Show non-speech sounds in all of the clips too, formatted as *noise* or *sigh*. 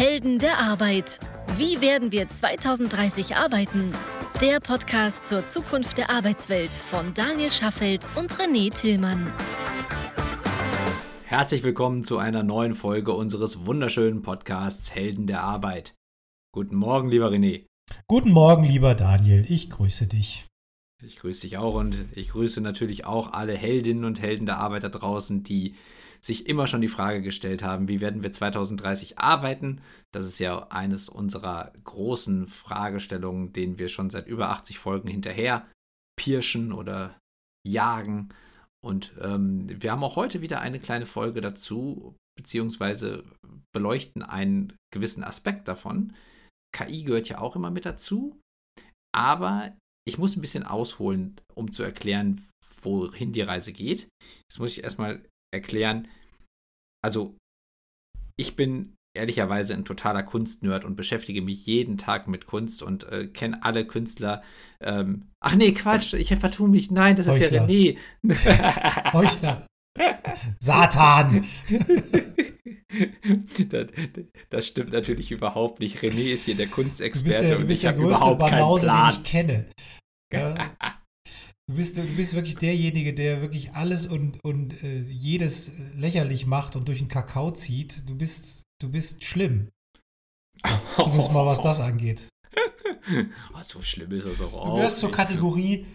Helden der Arbeit. Wie werden wir 2030 arbeiten? Der Podcast zur Zukunft der Arbeitswelt von Daniel Schaffelt und René Tillmann. Herzlich willkommen zu einer neuen Folge unseres wunderschönen Podcasts Helden der Arbeit. Guten Morgen, lieber René. Guten Morgen, lieber Daniel. Ich grüße dich. Ich grüße dich auch und ich grüße natürlich auch alle Heldinnen und Helden der Arbeit da draußen, die sich immer schon die Frage gestellt haben, wie werden wir 2030 arbeiten? Das ist ja eines unserer großen Fragestellungen, denen wir schon seit über 80 Folgen hinterher pirschen oder jagen. Und ähm, wir haben auch heute wieder eine kleine Folge dazu, beziehungsweise beleuchten einen gewissen Aspekt davon. KI gehört ja auch immer mit dazu, aber ich muss ein bisschen ausholen, um zu erklären, wohin die Reise geht. Jetzt muss ich erstmal erklären, also ich bin ehrlicherweise ein totaler Kunstnerd und beschäftige mich jeden Tag mit Kunst und äh, kenne alle Künstler. Ähm, ach nee, Quatsch, ich vertue mich. Nein, das Heuchler. ist ja René. *laughs* Heuchler. Satan! *laughs* das, das, stimmt natürlich überhaupt nicht. René ist hier der Kunstexperte du bist ja, du bist der größte Banause, den ich kenne. *laughs* Ja. Du bist, du bist wirklich derjenige, der wirklich alles und, und äh, jedes lächerlich macht und durch den Kakao zieht. Du bist, du bist schlimm. Das, zumindest mal, was das *laughs* angeht. Oh, so schlimm ist das auch. Du gehörst zur Kategorie,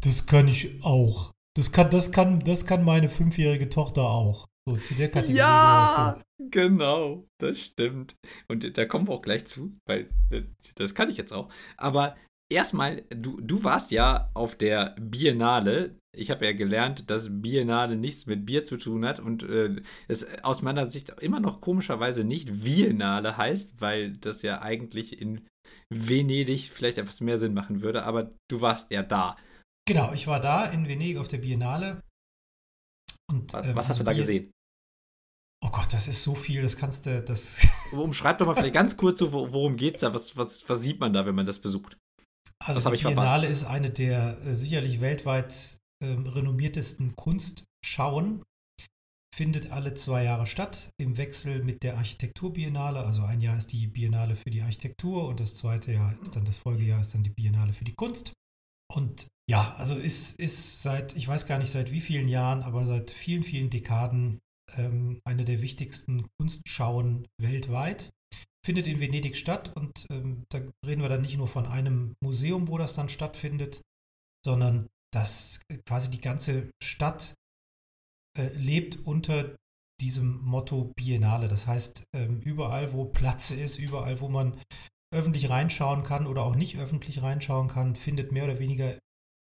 das kann ich auch. Das kann, das kann, das kann meine fünfjährige Tochter auch. So, zu der Kategorie ja, genau, das stimmt. Und da kommen wir auch gleich zu, weil äh, das kann ich jetzt auch. Aber erstmal, du, du warst ja auf der Biennale. Ich habe ja gelernt, dass Biennale nichts mit Bier zu tun hat und äh, es aus meiner Sicht immer noch komischerweise nicht Biennale heißt, weil das ja eigentlich in Venedig vielleicht etwas mehr Sinn machen würde, aber du warst ja da. Genau, ich war da in Venedig auf der Biennale. Und, was, ähm, was hast du da Bier gesehen? Oh Gott, das ist so viel, das kannst du, das. Umschreib doch mal vielleicht ganz kurz so, worum geht's da? Was, was, was sieht man da, wenn man das besucht? Also die Biennale verpasst? ist eine der äh, sicherlich weltweit äh, renommiertesten Kunstschauen. Findet alle zwei Jahre statt, im Wechsel mit der Architekturbiennale. Also ein Jahr ist die Biennale für die Architektur und das zweite Jahr ist dann das Folgejahr ist dann die Biennale für die Kunst. Und ja, also ist, ist seit, ich weiß gar nicht seit wie vielen Jahren, aber seit vielen, vielen Dekaden ähm, eine der wichtigsten Kunstschauen weltweit findet in Venedig statt und ähm, da reden wir dann nicht nur von einem Museum, wo das dann stattfindet, sondern dass quasi die ganze Stadt äh, lebt unter diesem Motto Biennale. Das heißt, ähm, überall, wo Platz ist, überall, wo man öffentlich reinschauen kann oder auch nicht öffentlich reinschauen kann, findet mehr oder weniger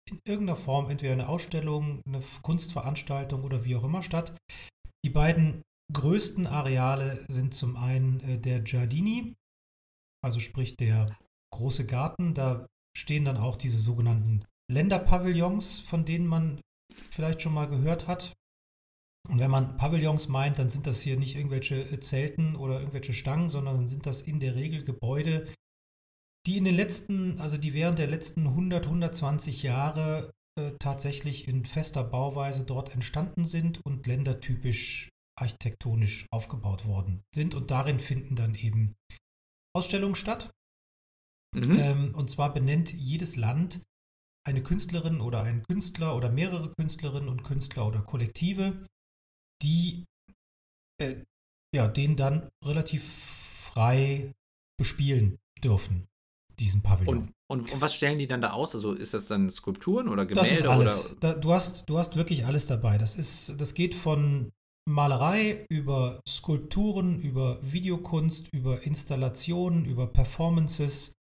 in irgendeiner Form entweder eine Ausstellung, eine Kunstveranstaltung oder wie auch immer statt. Die beiden größten Areale sind zum einen äh, der Giardini, also sprich der große Garten. Da stehen dann auch diese sogenannten Länderpavillons, von denen man vielleicht schon mal gehört hat. Und wenn man Pavillons meint, dann sind das hier nicht irgendwelche äh, Zelten oder irgendwelche Stangen, sondern dann sind das in der Regel Gebäude, die in den letzten, also die während der letzten 100, 120 Jahre äh, tatsächlich in fester Bauweise dort entstanden sind und ländertypisch architektonisch aufgebaut worden sind. Und darin finden dann eben Ausstellungen statt. Mhm. Ähm, und zwar benennt jedes Land eine Künstlerin oder einen Künstler oder mehrere Künstlerinnen und Künstler oder Kollektive, die äh, ja, den dann relativ frei bespielen dürfen, diesen Pavillon. Und, und, und, was stellen die dann da aus? Also ist das dann Skulpturen oder Gemälde? Das ist alles. Da, du, hast, du hast wirklich alles dabei. Das, ist, das geht von Malerei, über Skulpturen, über Videokunst, über Installationen, über Performances.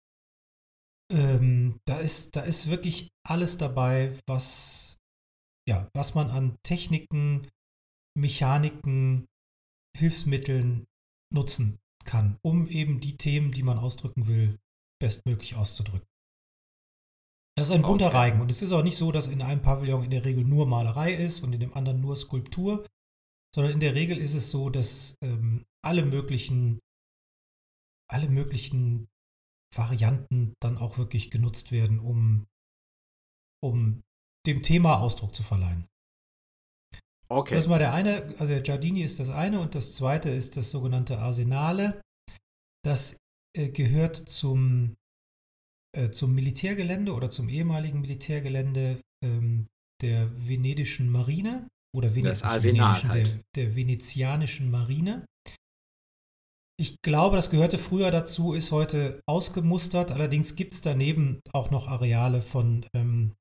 Ähm, da, ist, da ist wirklich alles dabei, was, ja, was man an Techniken, Mechaniken, Hilfsmitteln nutzen kann, um eben die Themen, die man ausdrücken will, bestmöglich auszudrücken. Das ist ein bunter okay. Reigen und es ist auch nicht so, dass in einem Pavillon in der Regel nur Malerei ist und in dem anderen nur Skulptur, sondern in der Regel ist es so, dass ähm, alle möglichen, alle möglichen Varianten dann auch wirklich genutzt werden, um, um dem Thema Ausdruck zu verleihen. Okay. Das ist mal der eine, also der Giardini ist das eine und das zweite ist das sogenannte Arsenale. Das äh, gehört zum, äh, zum Militärgelände oder zum ehemaligen Militärgelände ähm, der venedischen Marine oder halt. der, der venezianischen Marine. Ich glaube, das gehörte früher dazu, ist heute ausgemustert. Allerdings gibt es daneben auch noch Areale von, ähm,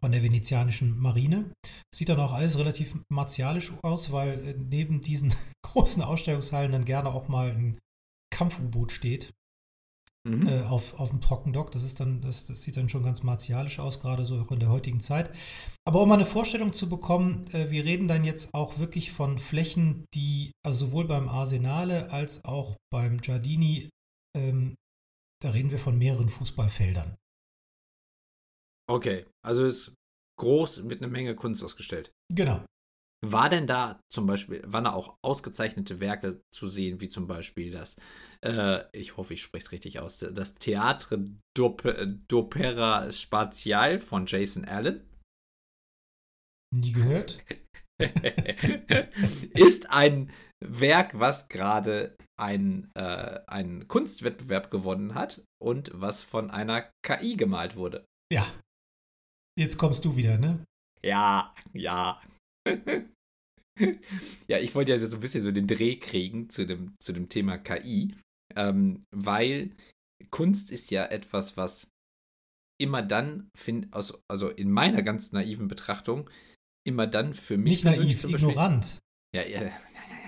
von der venezianischen Marine. Sieht dann auch alles relativ martialisch aus, weil äh, neben diesen *laughs* großen Ausstellungshallen dann gerne auch mal ein Kampf-U-Boot steht mhm. äh, auf, auf dem Trockendock. Das, ist dann, das, das sieht dann schon ganz martialisch aus, gerade so auch in der heutigen Zeit. Aber um mal eine Vorstellung zu bekommen, äh, wir reden dann jetzt auch wirklich von Flächen, die also sowohl beim Arsenale als auch beim Giardini, ähm, da reden wir von mehreren Fußballfeldern. Okay, also ist groß mit einer Menge Kunst ausgestellt. Genau. War denn da zum Beispiel, waren da auch ausgezeichnete Werke zu sehen, wie zum Beispiel das, äh, ich hoffe, ich spreche es richtig aus, das Theatre d'Opera Spatial von Jason Allen? Nie gehört. *laughs* ist ein Werk, was gerade ein, äh, einen Kunstwettbewerb gewonnen hat und was von einer KI gemalt wurde. Ja. Jetzt kommst du wieder, ne? Ja, ja. *laughs* ja, ich wollte ja so ein bisschen so den Dreh kriegen zu dem, zu dem Thema KI, ähm, weil Kunst ist ja etwas, was immer dann, find, also, also in meiner ganz naiven Betrachtung, immer dann für mich. Nicht naiv, ignorant. Ja, ja, ja,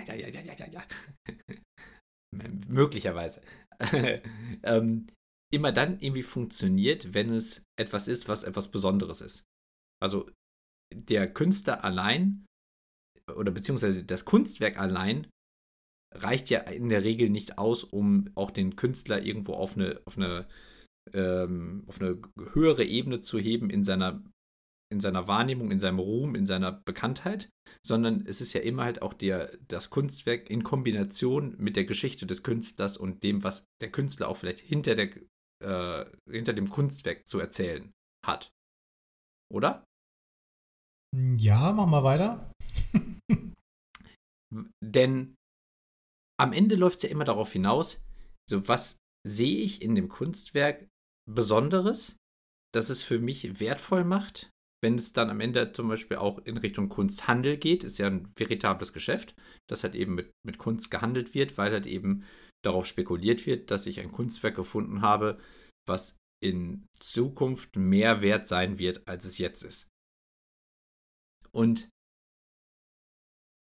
ja, ja, ja, ja, ja, ja. *laughs* Möglicherweise. *laughs* ähm, immer dann irgendwie funktioniert, wenn es etwas ist, was etwas Besonderes ist. Also der Künstler allein oder beziehungsweise das Kunstwerk allein reicht ja in der Regel nicht aus, um auch den Künstler irgendwo auf eine, auf eine, ähm, auf eine höhere Ebene zu heben in seiner, in seiner Wahrnehmung, in seinem Ruhm, in seiner Bekanntheit, sondern es ist ja immer halt auch der, das Kunstwerk in Kombination mit der Geschichte des Künstlers und dem, was der Künstler auch vielleicht hinter, der, äh, hinter dem Kunstwerk zu erzählen hat. Oder? Ja, mach mal weiter. Denn am Ende läuft es ja immer darauf hinaus, so was sehe ich in dem Kunstwerk Besonderes, das es für mich wertvoll macht, wenn es dann am Ende zum Beispiel auch in Richtung Kunsthandel geht, ist ja ein veritables Geschäft, das halt eben mit, mit Kunst gehandelt wird, weil halt eben darauf spekuliert wird, dass ich ein Kunstwerk gefunden habe, was in Zukunft mehr wert sein wird, als es jetzt ist. Und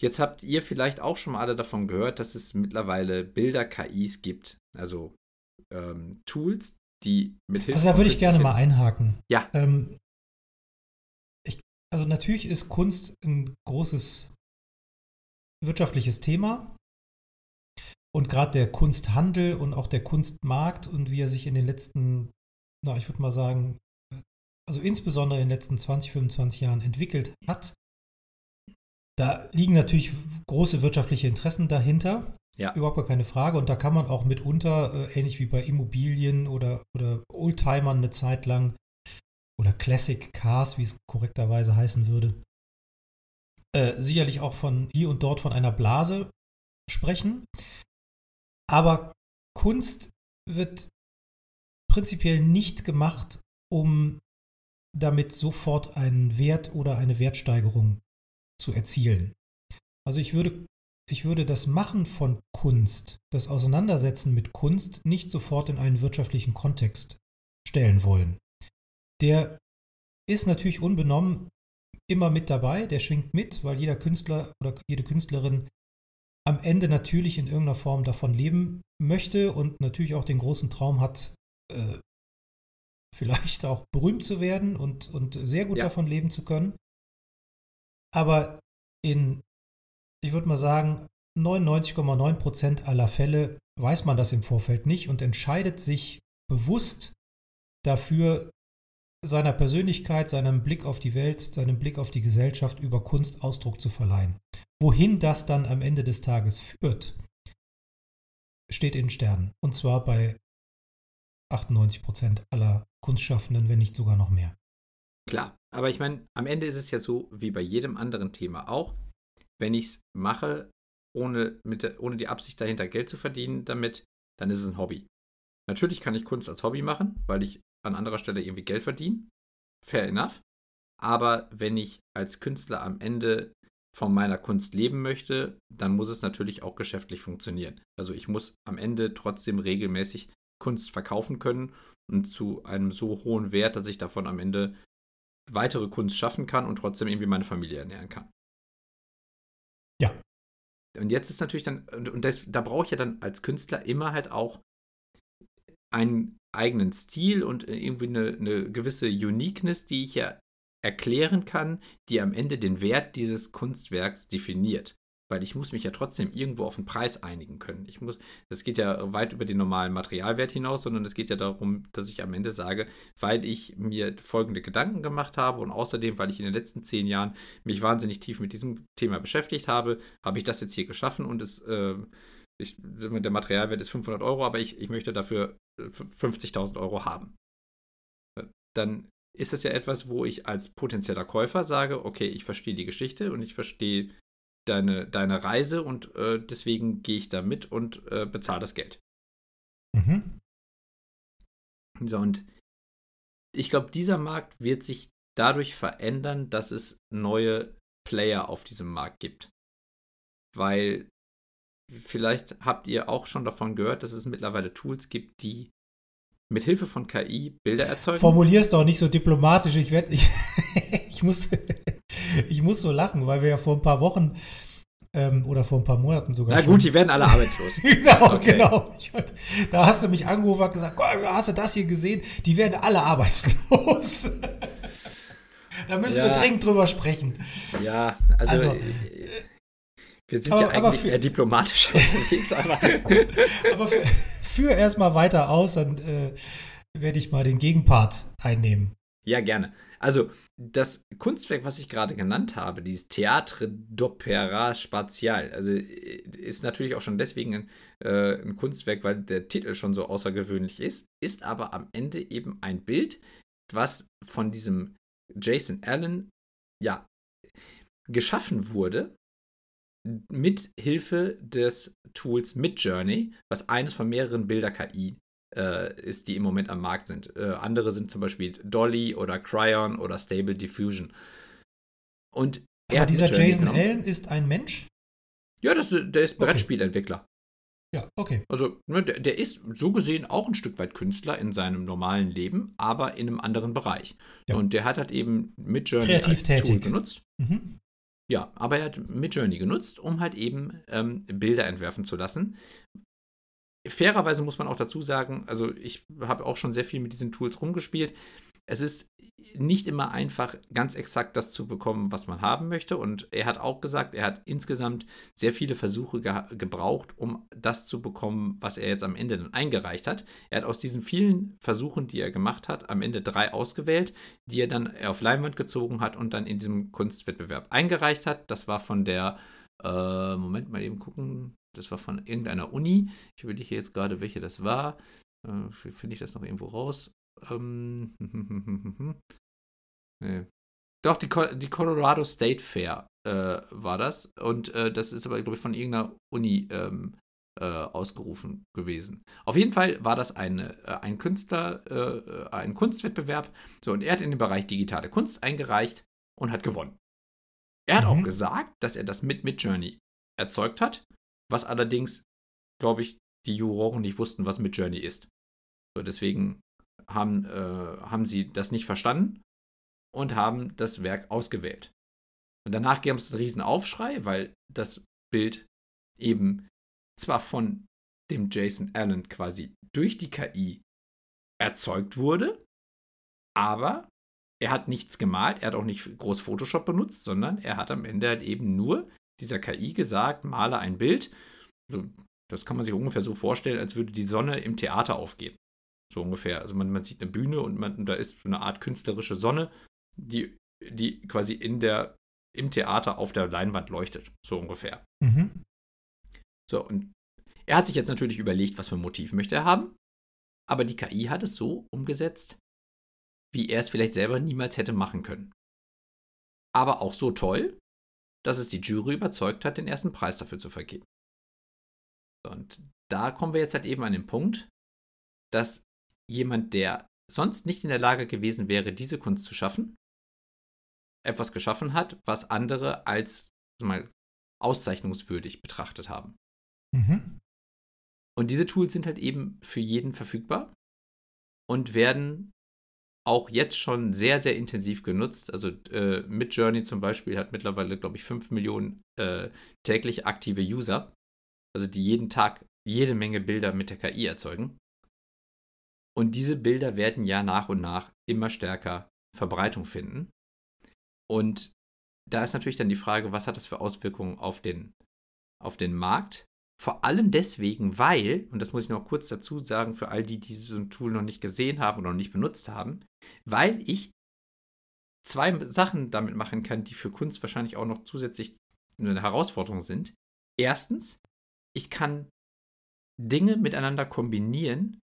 jetzt habt ihr vielleicht auch schon mal alle davon gehört, dass es mittlerweile Bilder-KIs gibt, also ähm, Tools, die mit Hilfe. Also da würde ich gerne mal einhaken. Ja. Ähm, ich, also natürlich ist Kunst ein großes wirtschaftliches Thema. Und gerade der Kunsthandel und auch der Kunstmarkt und wie er sich in den letzten, na, ich würde mal sagen, also insbesondere in den letzten 20, 25 Jahren entwickelt hat, da liegen natürlich große wirtschaftliche Interessen dahinter. Ja. Überhaupt gar keine Frage. Und da kann man auch mitunter, äh, ähnlich wie bei Immobilien oder, oder Oldtimern eine Zeit lang oder Classic Cars, wie es korrekterweise heißen würde, äh, sicherlich auch von hier und dort von einer Blase sprechen. Aber Kunst wird prinzipiell nicht gemacht, um damit sofort einen Wert oder eine Wertsteigerung zu erzielen. Also ich würde, ich würde das Machen von Kunst, das Auseinandersetzen mit Kunst nicht sofort in einen wirtschaftlichen Kontext stellen wollen. Der ist natürlich unbenommen immer mit dabei, der schwingt mit, weil jeder Künstler oder jede Künstlerin am Ende natürlich in irgendeiner Form davon leben möchte und natürlich auch den großen Traum hat, äh, vielleicht auch berühmt zu werden und, und sehr gut ja. davon leben zu können. Aber in, ich würde mal sagen, 99,9 Prozent aller Fälle weiß man das im Vorfeld nicht und entscheidet sich bewusst dafür, seiner Persönlichkeit, seinem Blick auf die Welt, seinem Blick auf die Gesellschaft über Kunst Ausdruck zu verleihen. Wohin das dann am Ende des Tages führt, steht in Sternen. Und zwar bei 98 Prozent aller Kunstschaffenden, wenn nicht sogar noch mehr. Klar, aber ich meine, am Ende ist es ja so, wie bei jedem anderen Thema auch, wenn ich es mache, ohne, mit, ohne die Absicht dahinter Geld zu verdienen, damit, dann ist es ein Hobby. Natürlich kann ich Kunst als Hobby machen, weil ich an anderer Stelle irgendwie Geld verdiene. Fair enough. Aber wenn ich als Künstler am Ende von meiner Kunst leben möchte, dann muss es natürlich auch geschäftlich funktionieren. Also ich muss am Ende trotzdem regelmäßig Kunst verkaufen können und zu einem so hohen Wert, dass ich davon am Ende weitere Kunst schaffen kann und trotzdem irgendwie meine Familie ernähren kann. Ja. Und jetzt ist natürlich dann, und das, da brauche ich ja dann als Künstler immer halt auch einen eigenen Stil und irgendwie eine, eine gewisse Uniqueness, die ich ja erklären kann, die am Ende den Wert dieses Kunstwerks definiert. Weil ich muss mich ja trotzdem irgendwo auf den Preis einigen können. Ich muss, das geht ja weit über den normalen Materialwert hinaus, sondern es geht ja darum, dass ich am Ende sage, weil ich mir folgende Gedanken gemacht habe und außerdem, weil ich in den letzten zehn Jahren mich wahnsinnig tief mit diesem Thema beschäftigt habe, habe ich das jetzt hier geschaffen und es, äh, ich, der Materialwert ist 500 Euro, aber ich, ich möchte dafür 50.000 Euro haben. Dann ist das ja etwas, wo ich als potenzieller Käufer sage, okay, ich verstehe die Geschichte und ich verstehe deine, deine Reise und äh, deswegen gehe ich da mit und äh, bezahle das Geld. Mhm. So, und ich glaube, dieser Markt wird sich dadurch verändern, dass es neue Player auf diesem Markt gibt. Weil vielleicht habt ihr auch schon davon gehört, dass es mittlerweile Tools gibt, die mit Hilfe von KI Bilder erzeugen. Formulierst doch nicht so diplomatisch. Ich werde, ich, *laughs* ich muss, ich muss so lachen, weil wir ja vor ein paar Wochen ähm, oder vor ein paar Monaten sogar. Na gut, schon. die werden alle arbeitslos. *laughs* genau, okay. genau. Ich, da hast du mich angerufen und gesagt, hast du das hier gesehen? Die werden alle arbeitslos. *laughs* da müssen ja. wir dringend drüber sprechen. Ja, also, also wir sind aber, ja eigentlich für, eher diplomatisch *laughs* unterwegs, aber, aber für, führ erstmal weiter aus, dann äh, werde ich mal den Gegenpart einnehmen. Ja, gerne. Also, das Kunstwerk, was ich gerade genannt habe, dieses Theatre d'Opéra Spatial, also äh, ist natürlich auch schon deswegen ein, äh, ein, Kunstwerk, weil der Titel schon so außergewöhnlich ist, ist aber am Ende eben ein Bild, was von diesem Jason Allen, ja, geschaffen wurde mit Hilfe des Tools Midjourney, was eines von mehreren Bilder-KI äh, ist, die im Moment am Markt sind. Äh, andere sind zum Beispiel Dolly oder Cryon oder Stable Diffusion. Und Aber dieser Jason genommen. Allen ist ein Mensch? Ja, das, der ist Brettspielentwickler. Okay. Ja, okay. Also, ne, der, der, ist so gesehen auch ein Stück weit Künstler in seinem normalen Leben, aber in einem anderen Bereich. Ja. Und der hat halt eben Midjourney Kreativ als tätig. Tool genutzt. Mhm. Ja, aber er hat Midjourney genutzt, um halt eben ähm, Bilder entwerfen zu lassen. Fairerweise muss man auch dazu sagen, also ich habe auch schon sehr viel mit diesen Tools rumgespielt. Es ist nicht immer einfach, ganz exakt das zu bekommen, was man haben möchte. Und er hat auch gesagt, er hat insgesamt sehr viele Versuche ge gebraucht, um das zu bekommen, was er jetzt am Ende dann eingereicht hat. Er hat aus diesen vielen Versuchen, die er gemacht hat, am Ende drei ausgewählt, die er dann auf Leinwand gezogen hat und dann in diesem Kunstwettbewerb eingereicht hat. Das war von der, äh, Moment mal eben gucken, das war von irgendeiner Uni. Ich überlege jetzt gerade, welche das war. Äh, Finde ich das noch irgendwo raus? Ähm, *laughs* Nee. Doch, die, die Colorado State Fair äh, war das. Und äh, das ist aber, glaube ich, von irgendeiner Uni ähm, äh, ausgerufen gewesen. Auf jeden Fall war das eine, äh, ein Künstler, äh, ein Kunstwettbewerb. So, und er hat in den Bereich digitale Kunst eingereicht und hat gewonnen. Er hat mhm. auch gesagt, dass er das mit Midjourney erzeugt hat, was allerdings, glaube ich, die Juroren nicht wussten, was Midjourney ist. So, deswegen haben, äh, haben sie das nicht verstanden und haben das Werk ausgewählt. Und danach gab es einen riesen Aufschrei, weil das Bild eben zwar von dem Jason Allen quasi durch die KI erzeugt wurde, aber er hat nichts gemalt, er hat auch nicht groß Photoshop benutzt, sondern er hat am Ende halt eben nur dieser KI gesagt, male ein Bild. Das kann man sich ungefähr so vorstellen, als würde die Sonne im Theater aufgehen. So ungefähr. Also man, man sieht eine Bühne und man, da ist so eine Art künstlerische Sonne die, die quasi in der, im Theater auf der Leinwand leuchtet, so ungefähr. Mhm. So, und er hat sich jetzt natürlich überlegt, was für ein Motiv möchte er haben, aber die KI hat es so umgesetzt, wie er es vielleicht selber niemals hätte machen können. Aber auch so toll, dass es die Jury überzeugt hat, den ersten Preis dafür zu vergeben. Und da kommen wir jetzt halt eben an den Punkt, dass jemand, der sonst nicht in der Lage gewesen wäre, diese Kunst zu schaffen, etwas geschaffen hat, was andere als mal auszeichnungswürdig betrachtet haben. Mhm. Und diese Tools sind halt eben für jeden verfügbar und werden auch jetzt schon sehr, sehr intensiv genutzt. Also äh, Midjourney zum Beispiel hat mittlerweile, glaube ich, 5 Millionen äh, täglich aktive User, also die jeden Tag jede Menge Bilder mit der KI erzeugen. Und diese Bilder werden ja nach und nach immer stärker Verbreitung finden. Und da ist natürlich dann die Frage, was hat das für Auswirkungen auf den, auf den Markt? Vor allem deswegen, weil, und das muss ich noch kurz dazu sagen, für all die, die so ein Tool noch nicht gesehen haben oder noch nicht benutzt haben, weil ich zwei Sachen damit machen kann, die für Kunst wahrscheinlich auch noch zusätzlich eine Herausforderung sind. Erstens, ich kann Dinge miteinander kombinieren,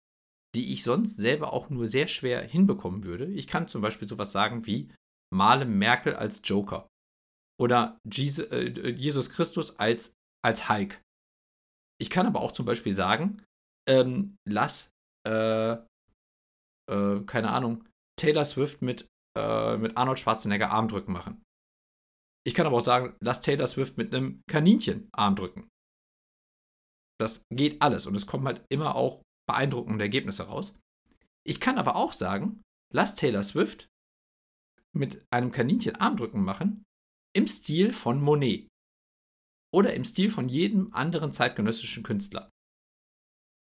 die ich sonst selber auch nur sehr schwer hinbekommen würde. Ich kann zum Beispiel sowas sagen wie, male Merkel als Joker oder äh, Jesus Christus als, als Hulk. Ich kann aber auch zum Beispiel sagen, ähm, lass, äh, äh, keine Ahnung, Taylor Swift mit, äh, mit Arnold Schwarzenegger Armdrücken machen. Ich kann aber auch sagen, lass Taylor Swift mit einem Kaninchen Armdrücken. Das geht alles und es kommen halt immer auch beeindruckende Ergebnisse raus. Ich kann aber auch sagen, lass Taylor Swift mit einem Kaninchen Armdrücken machen im Stil von Monet oder im Stil von jedem anderen zeitgenössischen Künstler.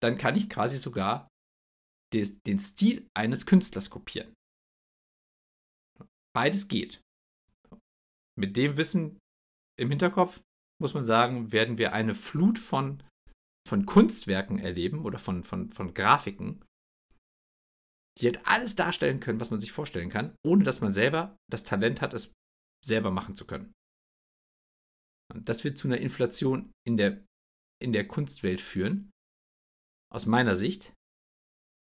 Dann kann ich quasi sogar den Stil eines Künstlers kopieren. Beides geht. Mit dem Wissen im Hinterkopf muss man sagen, werden wir eine Flut von, von Kunstwerken erleben oder von, von, von Grafiken, die halt alles darstellen können, was man sich vorstellen kann, ohne dass man selber das Talent hat, es selber machen zu können. Und das wird zu einer Inflation in der, in der Kunstwelt führen, aus meiner Sicht,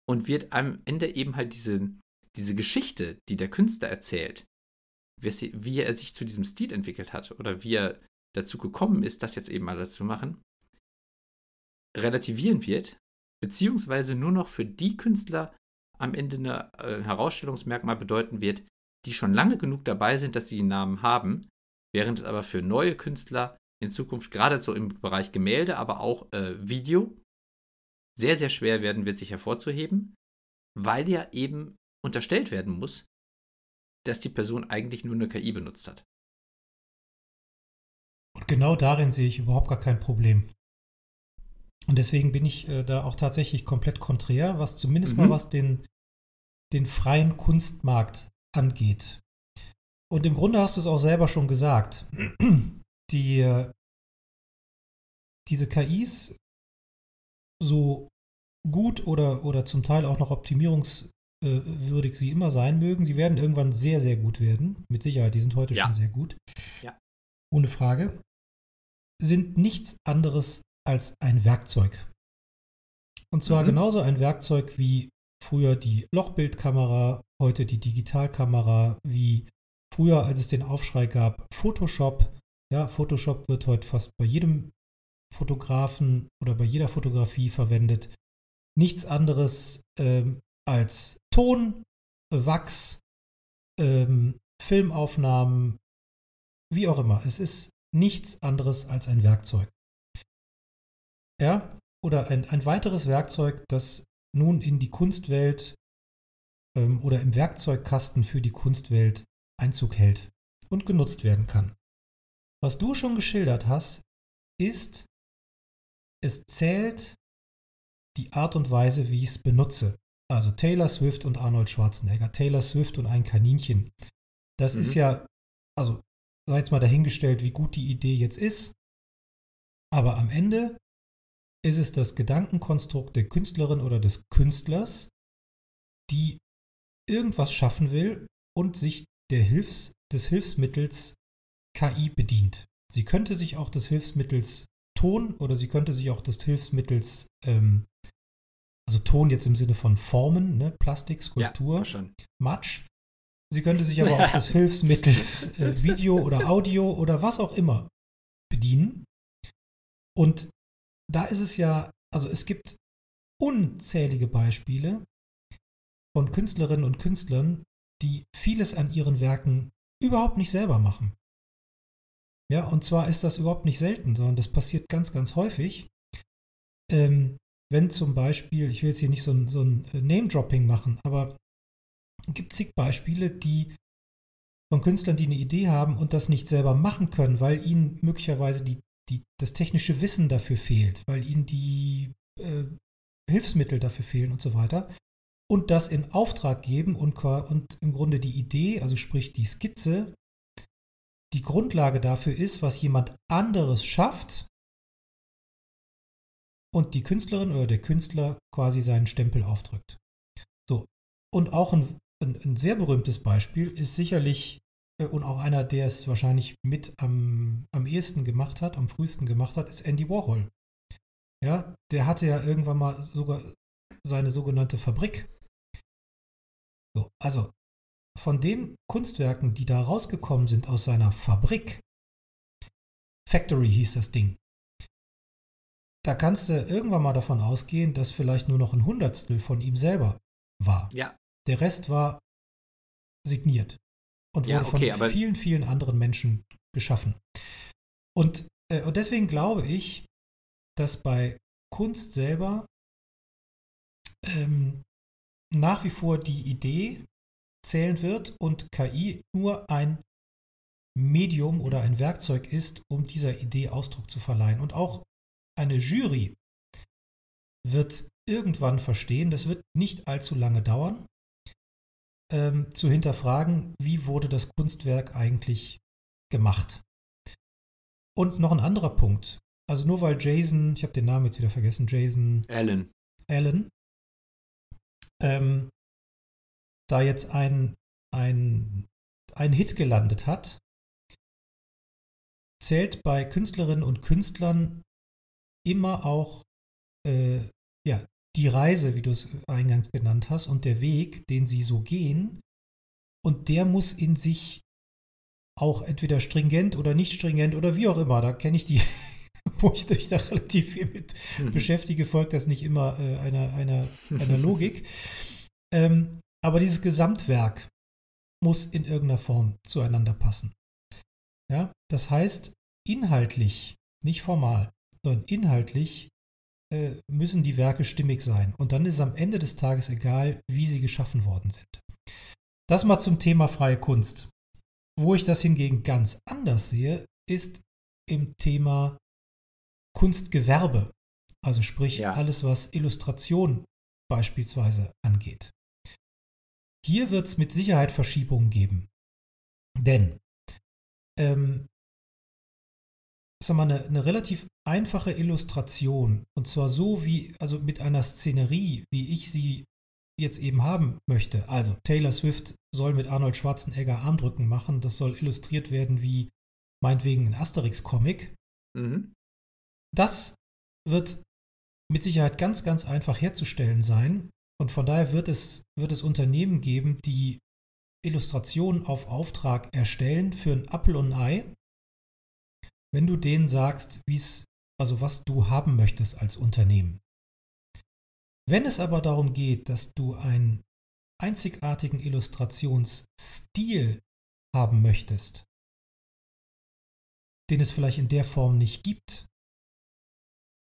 und wird am Ende eben halt diese, diese Geschichte, die der Künstler erzählt, wie er sich zu diesem Stil entwickelt hat oder wie er dazu gekommen ist, das jetzt eben alles zu machen, relativieren wird, beziehungsweise nur noch für die Künstler am Ende ein Herausstellungsmerkmal bedeuten wird, die schon lange genug dabei sind, dass sie den Namen haben, während es aber für neue Künstler in Zukunft gerade so im Bereich Gemälde, aber auch äh, Video sehr, sehr schwer werden wird, sich hervorzuheben, weil ja eben unterstellt werden muss, dass die Person eigentlich nur eine KI benutzt hat. Und genau darin sehe ich überhaupt gar kein Problem. Und deswegen bin ich äh, da auch tatsächlich komplett konträr, was zumindest mhm. mal was den, den freien Kunstmarkt angeht. Und im Grunde hast du es auch selber schon gesagt. *clears throat* Die, äh, diese KIs, so gut oder, oder zum Teil auch noch optimierungswürdig sie immer sein mögen, sie werden irgendwann sehr, sehr gut werden. Mit Sicherheit, die sind heute ja. schon sehr gut. Ja. Ohne Frage. Sind nichts anderes als ein Werkzeug. Und zwar mhm. genauso ein Werkzeug wie früher die Lochbildkamera, heute die Digitalkamera, wie früher, als es den Aufschrei gab, Photoshop. Ja, Photoshop wird heute fast bei jedem Fotografen oder bei jeder Fotografie verwendet. Nichts anderes ähm, als Ton, Wachs, ähm, Filmaufnahmen, wie auch immer. Es ist nichts anderes als ein Werkzeug. Ja, oder ein, ein weiteres Werkzeug, das nun in die Kunstwelt ähm, oder im Werkzeugkasten für die Kunstwelt Einzug hält und genutzt werden kann. Was du schon geschildert hast, ist, es zählt die Art und Weise, wie ich es benutze. Also Taylor Swift und Arnold Schwarzenegger, Taylor Swift und ein Kaninchen. Das mhm. ist ja, also sei jetzt mal dahingestellt, wie gut die Idee jetzt ist. Aber am Ende ist es das Gedankenkonstrukt der Künstlerin oder des Künstlers, die irgendwas schaffen will und sich der Hilfs-, des Hilfsmittels KI bedient. Sie könnte sich auch des Hilfsmittels Ton oder sie könnte sich auch des Hilfsmittels, ähm, also Ton jetzt im Sinne von Formen, ne? Plastik, Skulptur, ja, Matsch. Sie könnte sich aber *laughs* auch des Hilfsmittels äh, Video oder Audio oder was auch immer bedienen. Und da ist es ja, also es gibt unzählige Beispiele von Künstlerinnen und Künstlern, die vieles an ihren Werken überhaupt nicht selber machen. Ja, und zwar ist das überhaupt nicht selten, sondern das passiert ganz, ganz häufig. Ähm, wenn zum Beispiel, ich will jetzt hier nicht so ein, so ein Name-Dropping machen, aber es gibt zig Beispiele, die von Künstlern, die eine Idee haben und das nicht selber machen können, weil ihnen möglicherweise die, die, das technische Wissen dafür fehlt, weil ihnen die äh, Hilfsmittel dafür fehlen und so weiter. Und das in Auftrag geben und, und im Grunde die Idee, also sprich die Skizze, die Grundlage dafür ist, was jemand anderes schafft und die Künstlerin oder der Künstler quasi seinen Stempel aufdrückt. So. Und auch ein, ein, ein sehr berühmtes Beispiel ist sicherlich äh, und auch einer, der es wahrscheinlich mit am, am ehesten gemacht hat, am frühesten gemacht hat, ist Andy Warhol. Ja, der hatte ja irgendwann mal sogar seine sogenannte Fabrik. So, also von den Kunstwerken, die da rausgekommen sind aus seiner Fabrik, Factory hieß das Ding, da kannst du irgendwann mal davon ausgehen, dass vielleicht nur noch ein Hundertstel von ihm selber war. Ja. Der Rest war signiert und wurde ja, okay, von vielen, vielen anderen Menschen geschaffen. Und, äh, und deswegen glaube ich, dass bei Kunst selber ähm, nach wie vor die Idee zählen wird und KI nur ein Medium oder ein Werkzeug ist, um dieser Idee Ausdruck zu verleihen. Und auch eine Jury wird irgendwann verstehen, das wird nicht allzu lange dauern, ähm, zu hinterfragen, wie wurde das Kunstwerk eigentlich gemacht. Und noch ein anderer Punkt. Also nur weil Jason, ich habe den Namen jetzt wieder vergessen, Jason Allen. Allen ähm, da jetzt ein, ein, ein Hit gelandet hat, zählt bei Künstlerinnen und Künstlern immer auch äh, ja, die Reise, wie du es eingangs genannt hast, und der Weg, den sie so gehen. Und der muss in sich auch entweder stringent oder nicht stringent oder wie auch immer, da kenne ich die, *laughs* wo ich mich da relativ viel mit mhm. beschäftige, folgt das nicht immer äh, einer, einer, einer Logik. *laughs* ähm, aber dieses Gesamtwerk muss in irgendeiner Form zueinander passen. Ja, das heißt, inhaltlich, nicht formal, sondern inhaltlich äh, müssen die Werke stimmig sein. Und dann ist es am Ende des Tages egal, wie sie geschaffen worden sind. Das mal zum Thema freie Kunst. Wo ich das hingegen ganz anders sehe, ist im Thema Kunstgewerbe. Also sprich ja. alles, was Illustration beispielsweise angeht. Hier wird es mit Sicherheit Verschiebungen geben. Denn, ähm, sag mal, eine, eine relativ einfache Illustration, und zwar so wie, also mit einer Szenerie, wie ich sie jetzt eben haben möchte. Also Taylor Swift soll mit Arnold Schwarzenegger Armdrücken machen, das soll illustriert werden wie meinetwegen ein Asterix-Comic. Mhm. Das wird mit Sicherheit ganz, ganz einfach herzustellen sein. Und von daher wird es, wird es Unternehmen geben, die Illustrationen auf Auftrag erstellen für ein Apple und ein Ei. Wenn du denen sagst, wie's, also was du haben möchtest als Unternehmen. Wenn es aber darum geht, dass du einen einzigartigen Illustrationsstil haben möchtest, den es vielleicht in der Form nicht gibt,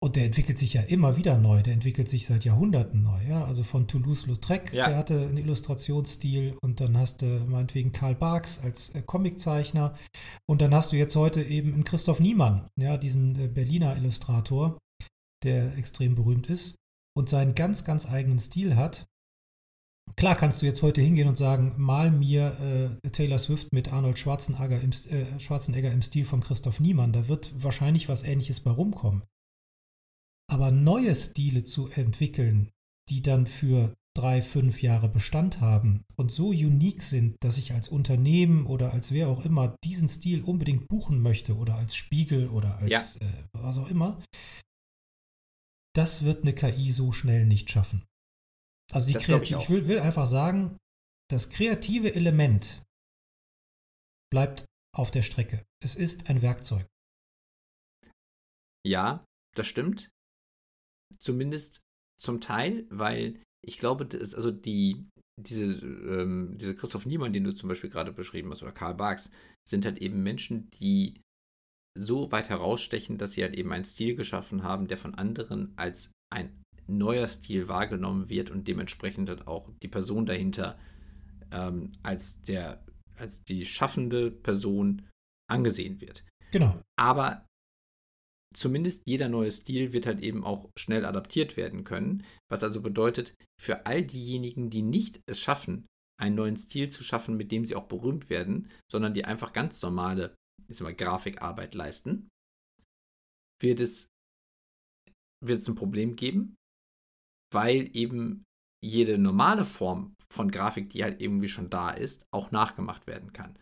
und der entwickelt sich ja immer wieder neu. Der entwickelt sich seit Jahrhunderten neu. Ja? Also von Toulouse-Lautrec, ja. der hatte einen Illustrationsstil. Und dann hast du meinetwegen Karl Barks als äh, Comiczeichner. Und dann hast du jetzt heute eben einen Christoph Niemann, ja, diesen äh, Berliner Illustrator, der extrem berühmt ist und seinen ganz, ganz eigenen Stil hat. Klar kannst du jetzt heute hingehen und sagen, mal mir äh, Taylor Swift mit Arnold Schwarzenegger im, äh, Schwarzenegger im Stil von Christoph Niemann. Da wird wahrscheinlich was ähnliches bei rumkommen. Aber neue Stile zu entwickeln, die dann für drei, fünf Jahre Bestand haben und so unique sind, dass ich als Unternehmen oder als wer auch immer diesen Stil unbedingt buchen möchte oder als Spiegel oder als ja. äh, was auch immer, das wird eine KI so schnell nicht schaffen. Also die Kreativ ich, ich will, will einfach sagen, das kreative Element bleibt auf der Strecke. Es ist ein Werkzeug. Ja, das stimmt. Zumindest zum Teil, weil ich glaube, das, also die, diese, ähm, diese Christoph Niemann, den du zum Beispiel gerade beschrieben hast, oder Karl Barks, sind halt eben Menschen, die so weit herausstechen, dass sie halt eben einen Stil geschaffen haben, der von anderen als ein neuer Stil wahrgenommen wird und dementsprechend halt auch die Person dahinter ähm, als der, als die schaffende Person angesehen wird. Genau. Aber zumindest jeder neue Stil wird halt eben auch schnell adaptiert werden können, was also bedeutet, für all diejenigen, die nicht es schaffen, einen neuen Stil zu schaffen, mit dem sie auch berühmt werden, sondern die einfach ganz normale sag mal, Grafikarbeit leisten, wird es, wird es ein Problem geben, weil eben jede normale Form von Grafik, die halt irgendwie schon da ist, auch nachgemacht werden kann.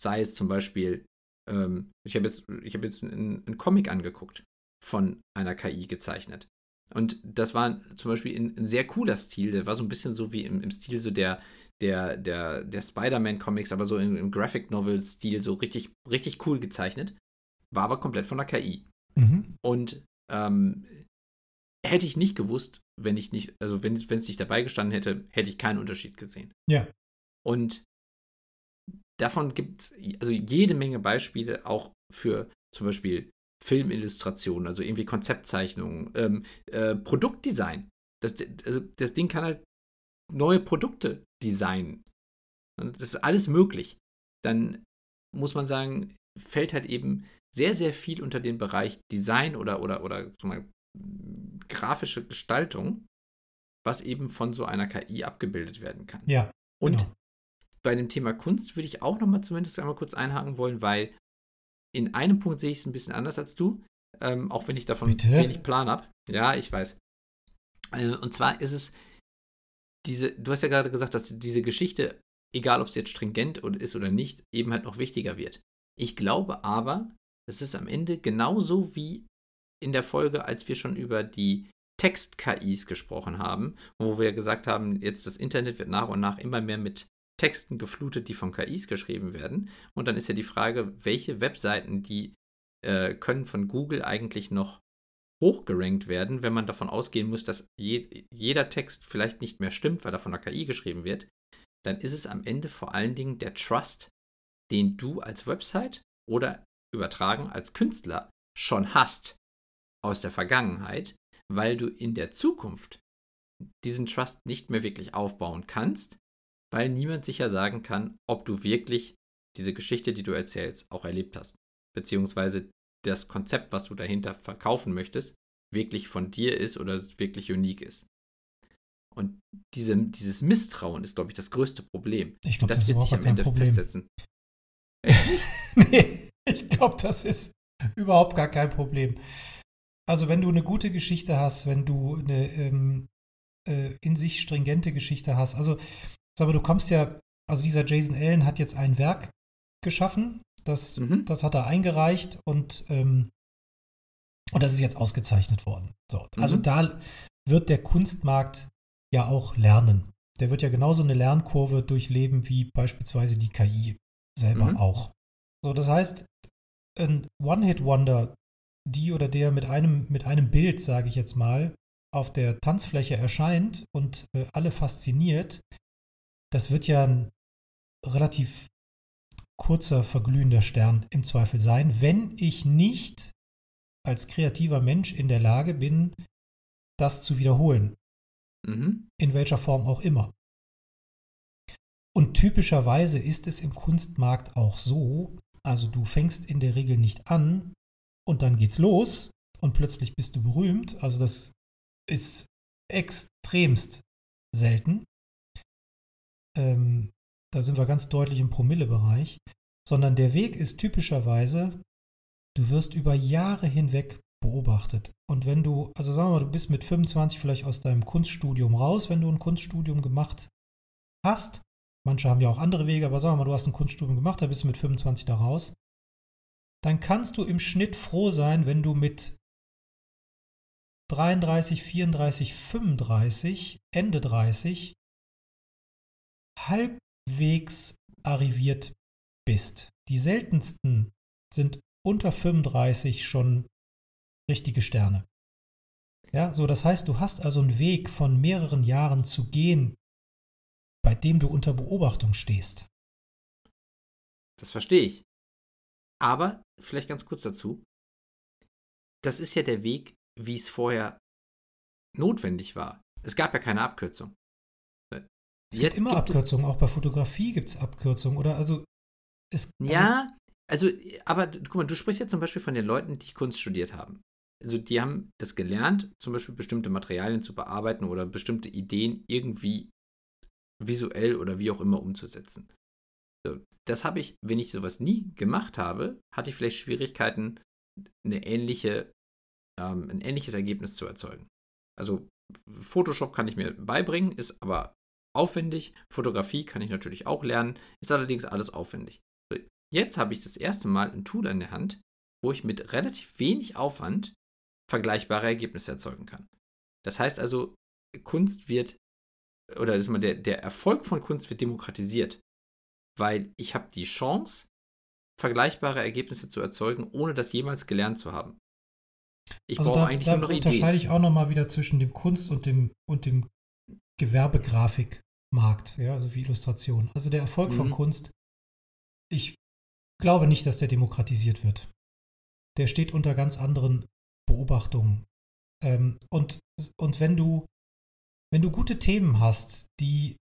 Sei es zum Beispiel ähm, ich habe jetzt, ich hab jetzt einen, einen, Comic angeguckt von einer KI gezeichnet. Und das war zum Beispiel ein, ein sehr cooler Stil, der war so ein bisschen so wie im, im Stil so der, der, der, der Spider-Man-Comics, aber so im, im Graphic Novel-Stil, so richtig, richtig cool gezeichnet. War aber komplett von der KI. Mhm. Und ähm, hätte ich nicht gewusst, wenn ich nicht, also wenn es nicht dabei gestanden hätte, hätte ich keinen Unterschied gesehen. Ja. Und davon gibt es also jede Menge Beispiele auch für zum Beispiel Filmillustrationen, also irgendwie Konzeptzeichnungen, ähm, äh, Produktdesign. Das, also das Ding kann halt neue Produkte designen. Das ist alles möglich. Dann muss man sagen, fällt halt eben sehr, sehr viel unter den Bereich Design oder, oder, oder mal, grafische Gestaltung, was eben von so einer KI abgebildet werden kann. Ja. Und genau bei dem Thema Kunst würde ich auch noch mal zumindest einmal kurz einhaken wollen, weil in einem Punkt sehe ich es ein bisschen anders als du, ähm, auch wenn ich davon Bitte? wenig Plan habe. Ja, ich weiß. Äh, und zwar ist es diese, du hast ja gerade gesagt, dass diese Geschichte, egal ob es jetzt stringent ist oder nicht, eben halt noch wichtiger wird. Ich glaube aber, es ist am Ende genauso wie in der Folge, als wir schon über die Text-KIs gesprochen haben, wo wir gesagt haben, jetzt das Internet wird nach und nach immer mehr mit Texten geflutet, die von KIs geschrieben werden. Und dann ist ja die Frage, welche Webseiten, die äh, können von Google eigentlich noch hochgerankt werden, wenn man davon ausgehen muss, dass je, jeder Text vielleicht nicht mehr stimmt, weil er von der KI geschrieben wird, dann ist es am Ende vor allen Dingen der Trust, den du als Website oder übertragen als Künstler schon hast aus der Vergangenheit, weil du in der Zukunft diesen Trust nicht mehr wirklich aufbauen kannst, weil niemand sicher sagen kann, ob du wirklich diese Geschichte, die du erzählst, auch erlebt hast. Beziehungsweise das Konzept, was du dahinter verkaufen möchtest, wirklich von dir ist oder wirklich unique ist. Und diese, dieses Misstrauen ist, glaube ich, das größte Problem. Ich glaub, das, das wird sich am Ende Problem. festsetzen. *laughs* nee, ich glaube, das ist überhaupt gar kein Problem. Also wenn du eine gute Geschichte hast, wenn du eine ähm, äh, in sich stringente Geschichte hast, also aber du kommst ja, also dieser Jason Allen hat jetzt ein Werk geschaffen, das, mhm. das hat er eingereicht und, ähm, und das ist jetzt ausgezeichnet worden. So, also mhm. da wird der Kunstmarkt ja auch lernen. Der wird ja genauso eine Lernkurve durchleben wie beispielsweise die KI selber mhm. auch. So, das heißt, ein One-Hit-Wonder, die oder der mit einem, mit einem Bild, sage ich jetzt mal, auf der Tanzfläche erscheint und äh, alle fasziniert, das wird ja ein relativ kurzer, verglühender Stern im Zweifel sein, wenn ich nicht als kreativer Mensch in der Lage bin, das zu wiederholen. Mhm. In welcher Form auch immer. Und typischerweise ist es im Kunstmarkt auch so, also du fängst in der Regel nicht an und dann geht's los und plötzlich bist du berühmt. Also das ist extremst selten ähm, da sind wir ganz deutlich im Promillebereich, sondern der Weg ist typischerweise, du wirst über Jahre hinweg beobachtet. Und wenn du, also sagen wir mal, du bist mit 25 vielleicht aus deinem Kunststudium raus, wenn du ein Kunststudium gemacht hast, manche haben ja auch andere Wege, aber sagen wir mal, du hast ein Kunststudium gemacht, da bist du mit 25 da raus, dann kannst du im Schnitt froh sein, wenn du mit 33, 34, 35, Ende 30 halbwegs arriviert bist. Die seltensten sind unter 35 schon richtige Sterne. Ja, so das heißt, du hast also einen Weg von mehreren Jahren zu gehen, bei dem du unter Beobachtung stehst. Das verstehe ich. Aber vielleicht ganz kurz dazu. Das ist ja der Weg, wie es vorher notwendig war. Es gab ja keine Abkürzung. Es Jetzt gibt immer gibt Abkürzungen, auch bei Fotografie gibt es Abkürzungen. Oder also es. Also ja, also, aber guck mal, du sprichst ja zum Beispiel von den Leuten, die Kunst studiert haben. Also die haben das gelernt, zum Beispiel bestimmte Materialien zu bearbeiten oder bestimmte Ideen irgendwie visuell oder wie auch immer umzusetzen. So, das habe ich, wenn ich sowas nie gemacht habe, hatte ich vielleicht Schwierigkeiten, eine ähnliche, ähm, ein ähnliches Ergebnis zu erzeugen. Also Photoshop kann ich mir beibringen, ist aber aufwendig. Fotografie kann ich natürlich auch lernen, ist allerdings alles aufwendig. Jetzt habe ich das erste Mal ein Tool in der Hand, wo ich mit relativ wenig Aufwand vergleichbare Ergebnisse erzeugen kann. Das heißt also, Kunst wird, oder der, der Erfolg von Kunst wird demokratisiert, weil ich habe die Chance, vergleichbare Ergebnisse zu erzeugen, ohne das jemals gelernt zu haben. Ich also brauche da, eigentlich da nur noch Ideen. unterscheide ich auch nochmal wieder zwischen dem Kunst- und dem, und dem Gewerbegrafikmarkt, ja, also wie Illustration. Also der Erfolg mhm. von Kunst, ich glaube nicht, dass der demokratisiert wird. Der steht unter ganz anderen Beobachtungen. Ähm, und, und wenn du, wenn du gute Themen hast, die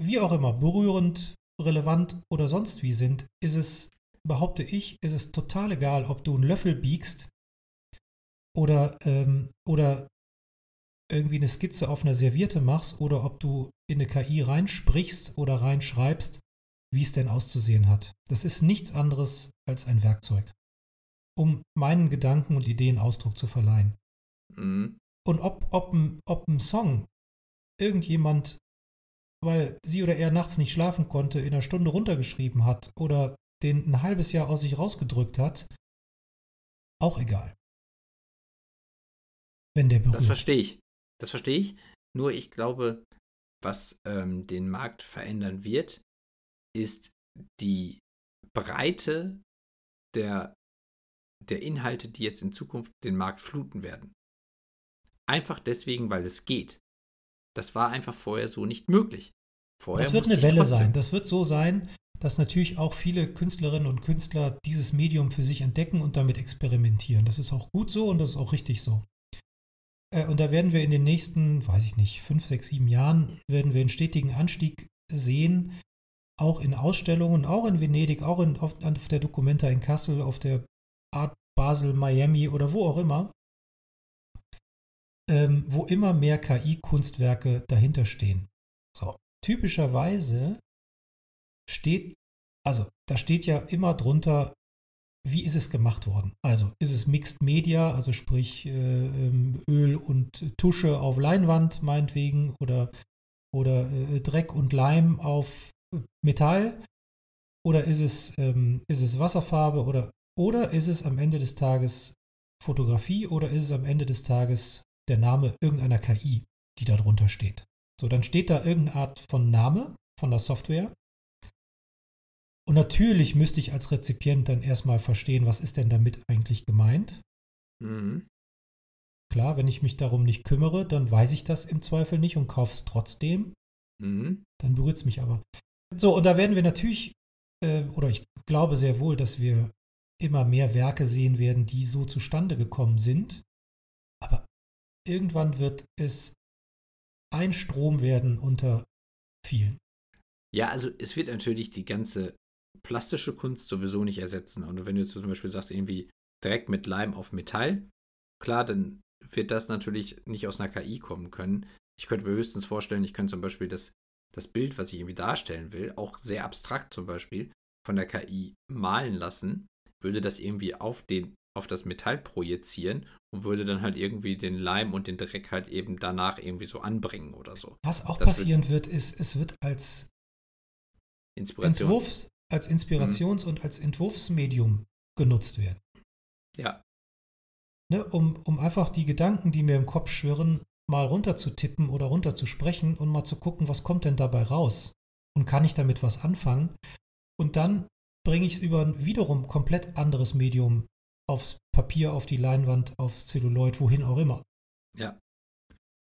wie auch immer berührend, relevant oder sonst wie sind, ist es, behaupte ich, ist es total egal, ob du einen Löffel biegst oder, ähm, oder irgendwie eine Skizze auf einer Serviette machst oder ob du in eine KI reinsprichst oder reinschreibst, wie es denn auszusehen hat. Das ist nichts anderes als ein Werkzeug um meinen Gedanken und Ideen Ausdruck zu verleihen. Mhm. Und ob, ob, ob ein Song irgendjemand, weil sie oder er nachts nicht schlafen konnte, in einer Stunde runtergeschrieben hat oder den ein halbes Jahr aus sich rausgedrückt hat, auch egal. Wenn der berührt. Das verstehe ich. Das verstehe ich. Nur ich glaube, was ähm, den Markt verändern wird, ist die Breite der der Inhalte, die jetzt in Zukunft den Markt fluten werden. Einfach deswegen, weil es geht. Das war einfach vorher so nicht möglich. Vorher das wird eine Welle sein. Das wird so sein, dass natürlich auch viele Künstlerinnen und Künstler dieses Medium für sich entdecken und damit experimentieren. Das ist auch gut so und das ist auch richtig so. Äh, und da werden wir in den nächsten, weiß ich nicht, fünf, sechs, sieben Jahren, werden wir einen stetigen Anstieg sehen, auch in Ausstellungen, auch in Venedig, auch in, auf, auf der Documenta in Kassel, auf der Art Basel, Miami oder wo auch immer, ähm, wo immer mehr KI-Kunstwerke dahinter stehen. So, typischerweise steht, also da steht ja immer drunter, wie ist es gemacht worden? Also ist es Mixed Media, also sprich äh, ähm, Öl und Tusche auf Leinwand meinetwegen oder, oder äh, Dreck und Leim auf Metall? Oder ist es, ähm, ist es Wasserfarbe oder oder ist es am Ende des Tages Fotografie oder ist es am Ende des Tages der Name irgendeiner KI, die da drunter steht? So, dann steht da irgendeine Art von Name von der Software. Und natürlich müsste ich als Rezipient dann erstmal verstehen, was ist denn damit eigentlich gemeint. Mhm. Klar, wenn ich mich darum nicht kümmere, dann weiß ich das im Zweifel nicht und kaufe es trotzdem. Mhm. Dann berührt es mich aber. So, und da werden wir natürlich, äh, oder ich glaube sehr wohl, dass wir immer mehr Werke sehen werden, die so zustande gekommen sind. Aber irgendwann wird es ein Strom werden unter vielen. Ja, also es wird natürlich die ganze plastische Kunst sowieso nicht ersetzen. Und wenn du jetzt zum Beispiel sagst, irgendwie Dreck mit Leim auf Metall, klar, dann wird das natürlich nicht aus einer KI kommen können. Ich könnte mir höchstens vorstellen, ich könnte zum Beispiel das, das Bild, was ich irgendwie darstellen will, auch sehr abstrakt zum Beispiel, von der KI malen lassen würde das irgendwie auf, den, auf das Metall projizieren und würde dann halt irgendwie den Leim und den Dreck halt eben danach irgendwie so anbringen oder so. Was auch das passieren wird, ist, es wird als Inspiration. Entwurfs, als Inspirations- mhm. und als Entwurfsmedium genutzt werden. Ja. Ne, um, um einfach die Gedanken, die mir im Kopf schwirren, mal runterzutippen oder runterzusprechen und mal zu gucken, was kommt denn dabei raus? Und kann ich damit was anfangen? Und dann bringe ich es über ein wiederum komplett anderes Medium aufs Papier, auf die Leinwand, aufs Zelluloid, wohin auch immer. Ja.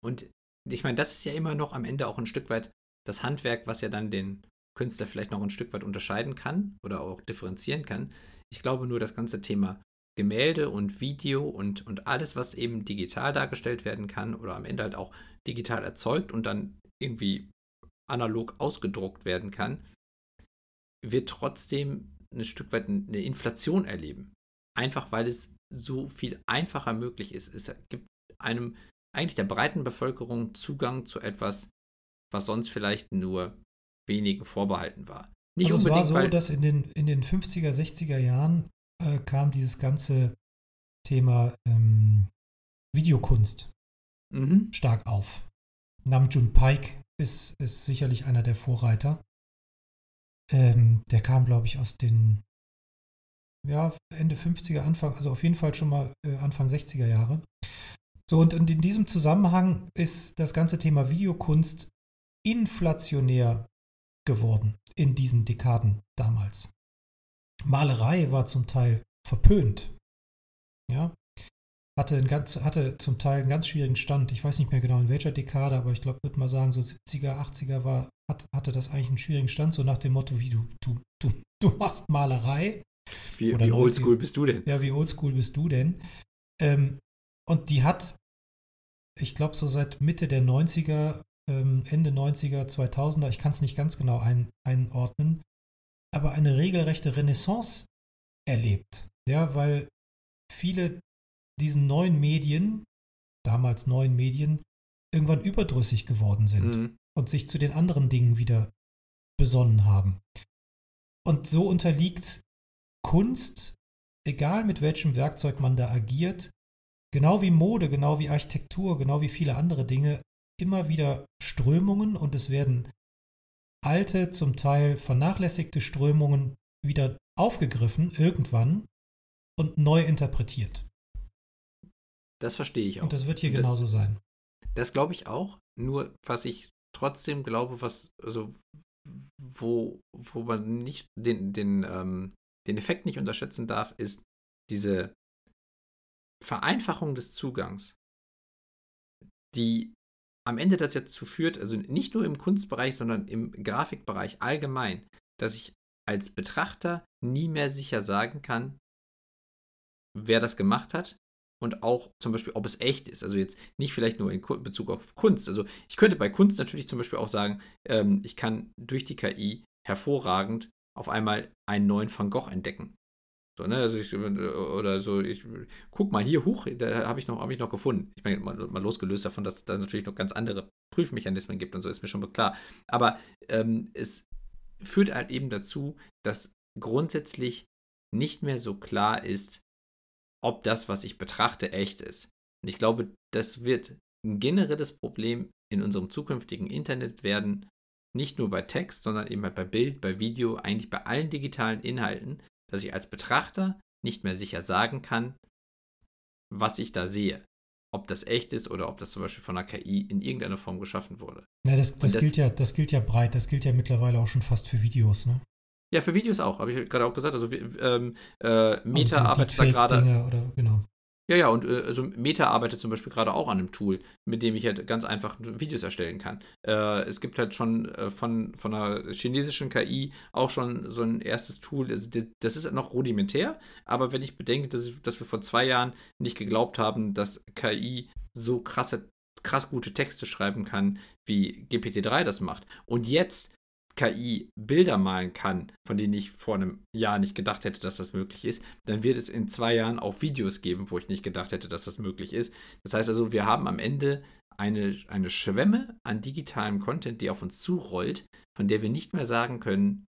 Und ich meine, das ist ja immer noch am Ende auch ein Stück weit das Handwerk, was ja dann den Künstler vielleicht noch ein Stück weit unterscheiden kann oder auch differenzieren kann. Ich glaube nur, das ganze Thema Gemälde und Video und, und alles, was eben digital dargestellt werden kann oder am Ende halt auch digital erzeugt und dann irgendwie analog ausgedruckt werden kann, wird trotzdem ein Stück weit eine Inflation erleben. Einfach weil es so viel einfacher möglich ist. Es gibt einem eigentlich der breiten Bevölkerung Zugang zu etwas, was sonst vielleicht nur wenigen vorbehalten war. Nicht also es war so, dass in den, in den 50er, 60er Jahren äh, kam dieses ganze Thema ähm, Videokunst mhm. stark auf. Namjoon Paik ist, ist sicherlich einer der Vorreiter. Ähm, der kam, glaube ich, aus den ja, Ende 50er, Anfang, also auf jeden Fall schon mal äh, Anfang 60er Jahre. So, und in diesem Zusammenhang ist das ganze Thema Videokunst inflationär geworden in diesen Dekaden damals. Malerei war zum Teil verpönt. Ja, hatte, ganz, hatte zum Teil einen ganz schwierigen Stand. Ich weiß nicht mehr genau in welcher Dekade, aber ich glaube, würde mal sagen, so 70er, 80er war, hat, hatte das eigentlich einen schwierigen Stand, so nach dem Motto, wie du, du, du, du machst Malerei. Wie, wie oldschool bist du denn? Ja, wie oldschool bist du denn? Ähm, und die hat, ich glaube, so seit Mitte der 90er, ähm, Ende 90er, 2000er, ich kann es nicht ganz genau ein, einordnen, aber eine regelrechte Renaissance erlebt. Ja, weil viele diesen neuen Medien, damals neuen Medien, irgendwann überdrüssig geworden sind mhm. und sich zu den anderen Dingen wieder besonnen haben. Und so unterliegt Kunst, egal mit welchem Werkzeug man da agiert, genau wie Mode, genau wie Architektur, genau wie viele andere Dinge, immer wieder Strömungen und es werden alte, zum Teil vernachlässigte Strömungen wieder aufgegriffen, irgendwann, und neu interpretiert. Das verstehe ich auch. Und das wird hier und genauso sein. Das glaube ich auch. Nur, was ich trotzdem glaube, was, also, wo, wo man nicht den, den, ähm, den Effekt nicht unterschätzen darf, ist diese Vereinfachung des Zugangs, die am Ende das dazu führt, also nicht nur im Kunstbereich, sondern im Grafikbereich allgemein, dass ich als Betrachter nie mehr sicher sagen kann, wer das gemacht hat und auch zum Beispiel, ob es echt ist. Also jetzt nicht vielleicht nur in Bezug auf Kunst. Also ich könnte bei Kunst natürlich zum Beispiel auch sagen, ähm, ich kann durch die KI hervorragend auf einmal einen neuen Van Gogh entdecken. So, ne, also ich, oder so, ich guck mal hier hoch, da habe ich, noch, hab ich noch gefunden. Ich meine, mal, mal, losgelöst davon, dass da natürlich noch ganz andere Prüfmechanismen gibt und so ist mir schon klar. Aber ähm, es führt halt eben dazu, dass grundsätzlich nicht mehr so klar ist, ob das, was ich betrachte, echt ist. Und ich glaube, das wird ein generelles Problem in unserem zukünftigen Internet werden, nicht nur bei Text, sondern eben halt bei Bild, bei Video, eigentlich bei allen digitalen Inhalten, dass ich als Betrachter nicht mehr sicher sagen kann, was ich da sehe. Ob das echt ist oder ob das zum Beispiel von einer KI in irgendeiner Form geschaffen wurde. Ja, das, das, das gilt ja, das gilt ja breit, das gilt ja mittlerweile auch schon fast für Videos, ne? Ja, für Videos auch, habe ich gerade auch gesagt. Also ähm, äh, Meta also arbeitet da gerade. Genau. Ja, ja, und äh, also Meta arbeitet zum Beispiel gerade auch an einem Tool, mit dem ich halt ganz einfach Videos erstellen kann. Äh, es gibt halt schon äh, von, von einer chinesischen KI auch schon so ein erstes Tool. Das, das ist noch rudimentär, aber wenn ich bedenke, dass, ich, dass wir vor zwei Jahren nicht geglaubt haben, dass KI so krasse krass gute Texte schreiben kann, wie GPT-3 das macht. Und jetzt KI Bilder malen kann, von denen ich vor einem Jahr nicht gedacht hätte, dass das möglich ist, dann wird es in zwei Jahren auch Videos geben, wo ich nicht gedacht hätte, dass das möglich ist. Das heißt also, wir haben am Ende eine, eine Schwemme an digitalem Content, die auf uns zurollt, von der wir nicht mehr sagen können,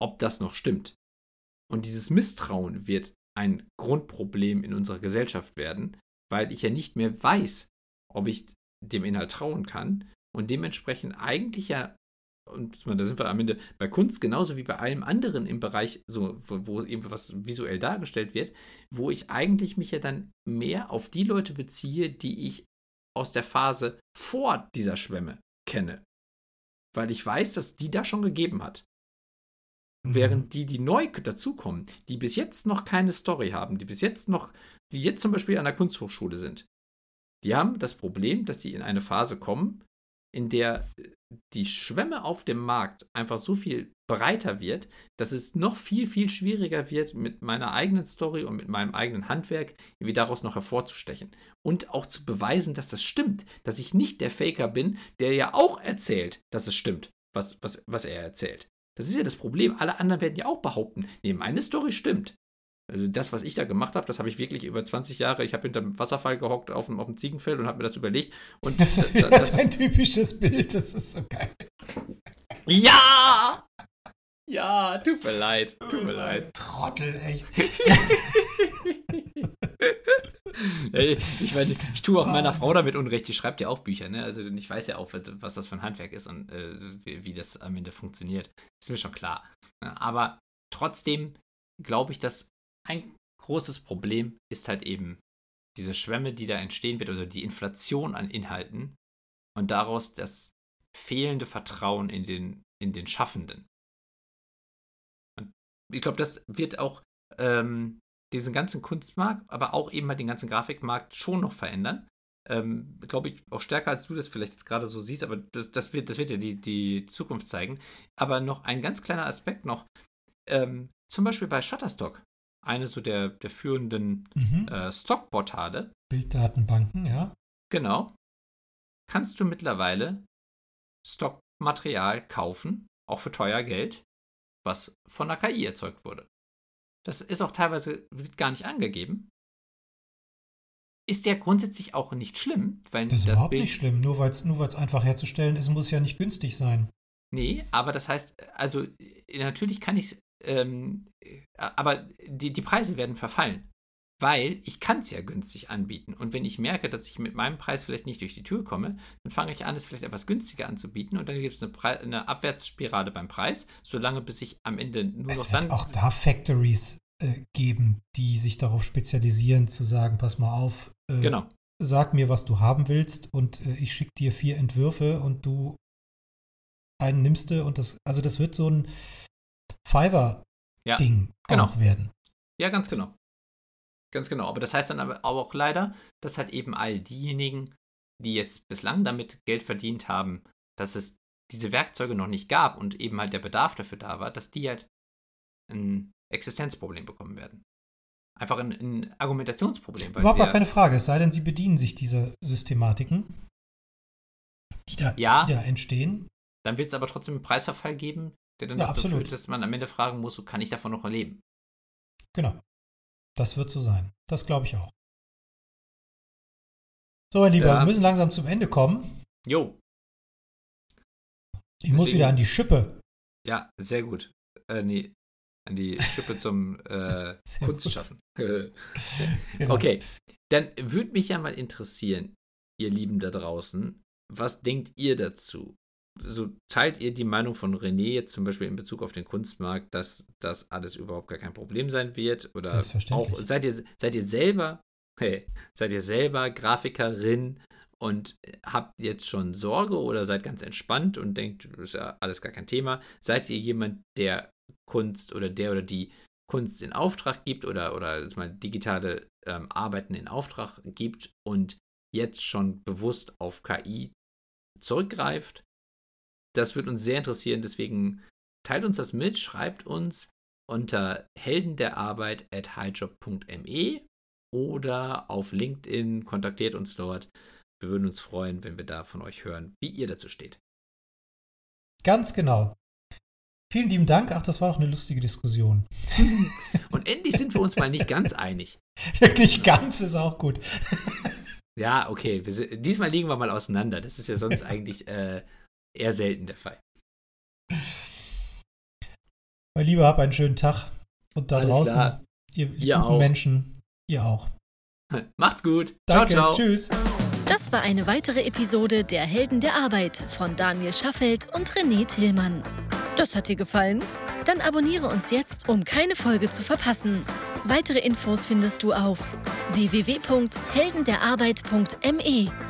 ob das noch stimmt. Und dieses Misstrauen wird ein Grundproblem in unserer Gesellschaft werden, weil ich ja nicht mehr weiß, ob ich dem Inhalt trauen kann und dementsprechend eigentlich ja und da sind wir am Ende bei Kunst genauso wie bei allem anderen im Bereich, so, wo, eben was visuell dargestellt wird, wo ich eigentlich mich ja dann mehr auf die Leute beziehe, die ich aus der Phase vor dieser Schwemme kenne. Weil ich weiß, dass die da schon gegeben hat. Mhm. Während die, die neu dazukommen, die bis jetzt noch keine Story haben, die bis jetzt noch, die jetzt zum Beispiel an der Kunsthochschule sind, Die haben das Problem, dass sie in eine Phase kommen, in der äh, die Schwemme auf dem Markt einfach so viel breiter wird, dass es noch viel, viel schwieriger wird, mit meiner eigenen Story und mit meinem eigenen Handwerk irgendwie daraus noch hervorzustechen. Und auch zu beweisen, dass das stimmt, dass ich nicht der Faker bin, der ja auch erzählt, dass es stimmt, was, was, was er erzählt. Das ist ja das Problem. Alle anderen werden ja auch behaupten, nee, meine Story stimmt. Also das, was ich da gemacht habe, das habe ich wirklich über 20 Jahre. Ich habe hinter dem Wasserfall gehockt auf dem, auf dem Ziegenfeld und habe mir das überlegt. Und das ist wieder das, das ein typisches Bild. Das ist so geil. Ja! Ja, tut mir leid. Tut mir leid. Trottel, echt. *laughs* ich, meine, ich tue auch meiner Frau damit Unrecht, die schreibt ja auch Bücher, ne? Also ich weiß ja auch, was das für ein Handwerk ist und äh, wie, wie, das am Ende funktioniert. Ist mir schon klar. Aber trotzdem glaube ich, dass ein großes Problem ist halt eben diese Schwemme, die da entstehen wird, oder die Inflation an Inhalten und daraus das fehlende Vertrauen in den, in den Schaffenden. Und ich glaube, das wird auch ähm, diesen ganzen Kunstmarkt, aber auch eben halt den ganzen Grafikmarkt schon noch verändern. Ähm, glaube ich, auch stärker als du das vielleicht jetzt gerade so siehst, aber das, das, wird, das wird ja die, die Zukunft zeigen. Aber noch ein ganz kleiner Aspekt noch. Ähm, zum Beispiel bei Shutterstock eine so der, der führenden mhm. äh, Stockportale. Bilddatenbanken, ja. Genau. Kannst du mittlerweile Stockmaterial kaufen, auch für teuer Geld, was von der KI erzeugt wurde. Das ist auch teilweise gar nicht angegeben. Ist ja grundsätzlich auch nicht schlimm, weil das ist das überhaupt Bild nicht schlimm. Nur weil es nur einfach herzustellen ist, muss ja nicht günstig sein. Nee, aber das heißt, also natürlich kann ich es ähm, äh, aber die, die Preise werden verfallen. Weil ich kann es ja günstig anbieten. Und wenn ich merke, dass ich mit meinem Preis vielleicht nicht durch die Tür komme, dann fange ich an, es vielleicht etwas günstiger anzubieten. Und dann gibt es eine, eine, Abwärtsspirale beim Preis, solange bis ich am Ende nur es noch wird dann. auch da Factories äh, geben, die sich darauf spezialisieren, zu sagen: Pass mal auf, äh, genau. sag mir, was du haben willst, und äh, ich schicke dir vier Entwürfe und du einen nimmst du. Und das, also das wird so ein Fiverr-Ding ja, genau. auch werden. Ja, ganz genau. Ganz genau. Aber das heißt dann aber auch leider, dass halt eben all diejenigen, die jetzt bislang damit Geld verdient haben, dass es diese Werkzeuge noch nicht gab und eben halt der Bedarf dafür da war, dass die halt ein Existenzproblem bekommen werden. Einfach ein, ein Argumentationsproblem. Überhaupt gar keine Frage, es sei denn, sie bedienen sich dieser Systematiken, die da, ja, die da entstehen. Dann wird es aber trotzdem einen Preisverfall geben, der dann ja, dazu absolut. führt, dass man am Ende fragen muss, so kann ich davon noch erleben. Genau. Das wird so sein. Das glaube ich auch. So, mein Lieber, ja. wir müssen langsam zum Ende kommen. Jo. Ich Deswegen, muss wieder an die Schippe. Ja, sehr gut. Äh, nee, an die Schippe zum äh, *laughs* Kunstschaffen. *laughs* genau. Okay, dann würde mich ja mal interessieren, ihr Lieben da draußen, was denkt ihr dazu? So teilt ihr die Meinung von René jetzt zum Beispiel in Bezug auf den Kunstmarkt, dass das alles überhaupt gar kein Problem sein wird? Oder auch seid ihr, seid ihr selber, *laughs* hey, seid ihr selber Grafikerin und habt jetzt schon Sorge oder seid ganz entspannt und denkt, das ist ja alles gar kein Thema? Seid ihr jemand, der Kunst oder der oder die Kunst in Auftrag gibt oder, oder mal digitale ähm, Arbeiten in Auftrag gibt und jetzt schon bewusst auf KI zurückgreift? Das würde uns sehr interessieren, deswegen teilt uns das mit, schreibt uns unter heldenderarbeit at highjob.me oder auf LinkedIn, kontaktiert uns dort. Wir würden uns freuen, wenn wir da von euch hören, wie ihr dazu steht. Ganz genau. Vielen lieben Dank. Ach, das war doch eine lustige Diskussion. *laughs* Und endlich sind wir uns mal nicht ganz einig. *laughs* nicht ganz ist auch gut. ja, okay. Diesmal liegen wir mal auseinander. Das ist ja sonst *laughs* eigentlich äh, eher selten der Fall. Mein Lieber, hab einen schönen Tag. Und da Alles draußen, klar. ihr, ihr guten auch. Menschen, ihr auch. *laughs* Macht's gut. Danke, ciao, ciao. Tschüss. Das war eine weitere Episode der Helden der Arbeit von Daniel Schaffelt und René Tillmann. Das hat dir gefallen? Dann abonniere uns jetzt, um keine Folge zu verpassen. Weitere Infos findest du auf www.heldenderarbeit.me.